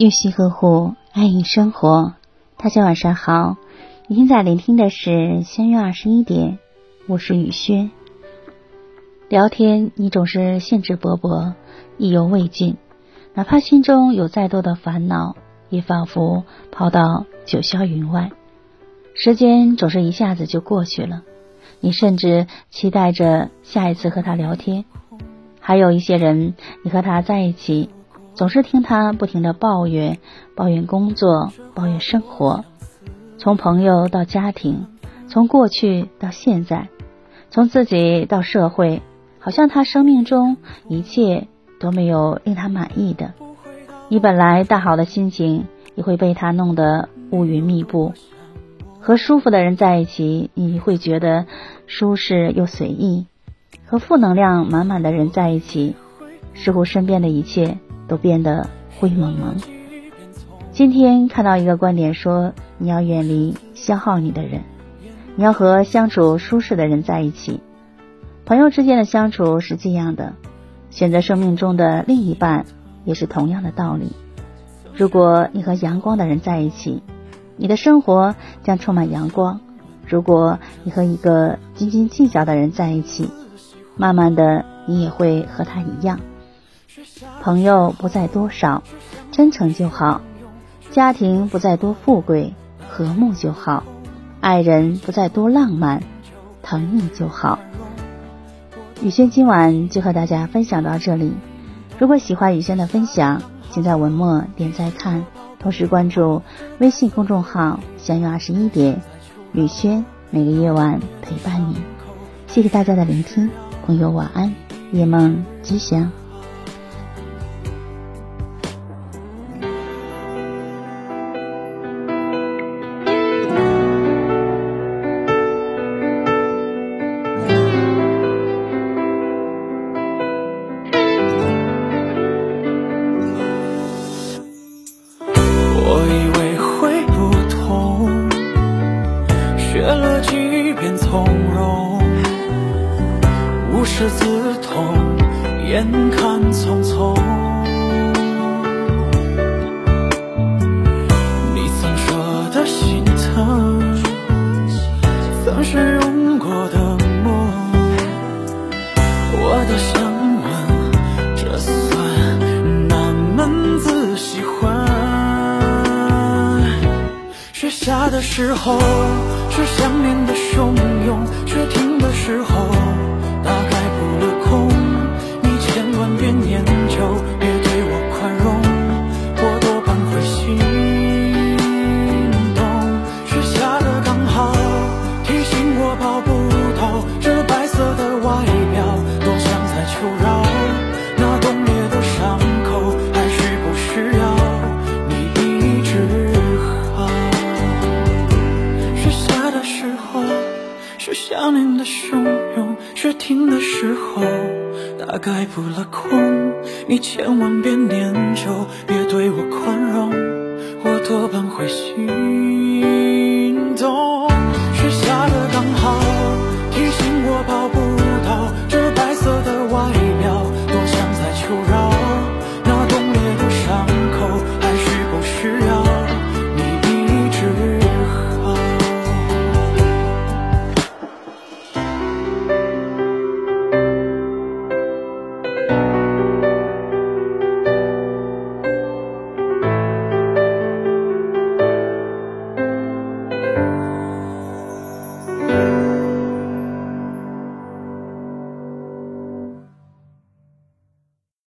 用心呵护，爱意生活。大家晚上好，你现在聆听的是相约二十一点，我是雨轩。聊天，你总是兴致勃勃，意犹未尽，哪怕心中有再多的烦恼，也仿佛抛到九霄云外。时间总是一下子就过去了，你甚至期待着下一次和他聊天。还有一些人，你和他在一起，总是听他不停的抱怨，抱怨工作，抱怨生活，从朋友到家庭，从过去到现在，从自己到社会，好像他生命中一切都没有令他满意的。你本来大好的心情，也会被他弄得乌云密布。和舒服的人在一起，你会觉得舒适又随意。和负能量满满的人在一起，似乎身边的一切都变得灰蒙蒙。今天看到一个观点说，你要远离消耗你的人，你要和相处舒适的人在一起。朋友之间的相处是这样的，选择生命中的另一半也是同样的道理。如果你和阳光的人在一起，你的生活将充满阳光；如果你和一个斤斤计较的人在一起，慢慢的，你也会和他一样。朋友不在多少，真诚就好；家庭不在多富贵，和睦就好；爱人不在多浪漫，疼你就好。雨轩今晚就和大家分享到这里。如果喜欢雨轩的分享，请在文末点赞看，同时关注微信公众号“相约二十一点”，雨轩每个夜晚陪伴你。谢谢大家的聆听。朋友，晚安，夜梦吉祥。学了几遍从容。无师自通，眼看匆匆。你曾说的心疼，曾是的时候，是想念的汹；的时候，大概扑了空。你千万别念旧，别对我宽容，我多半会心动。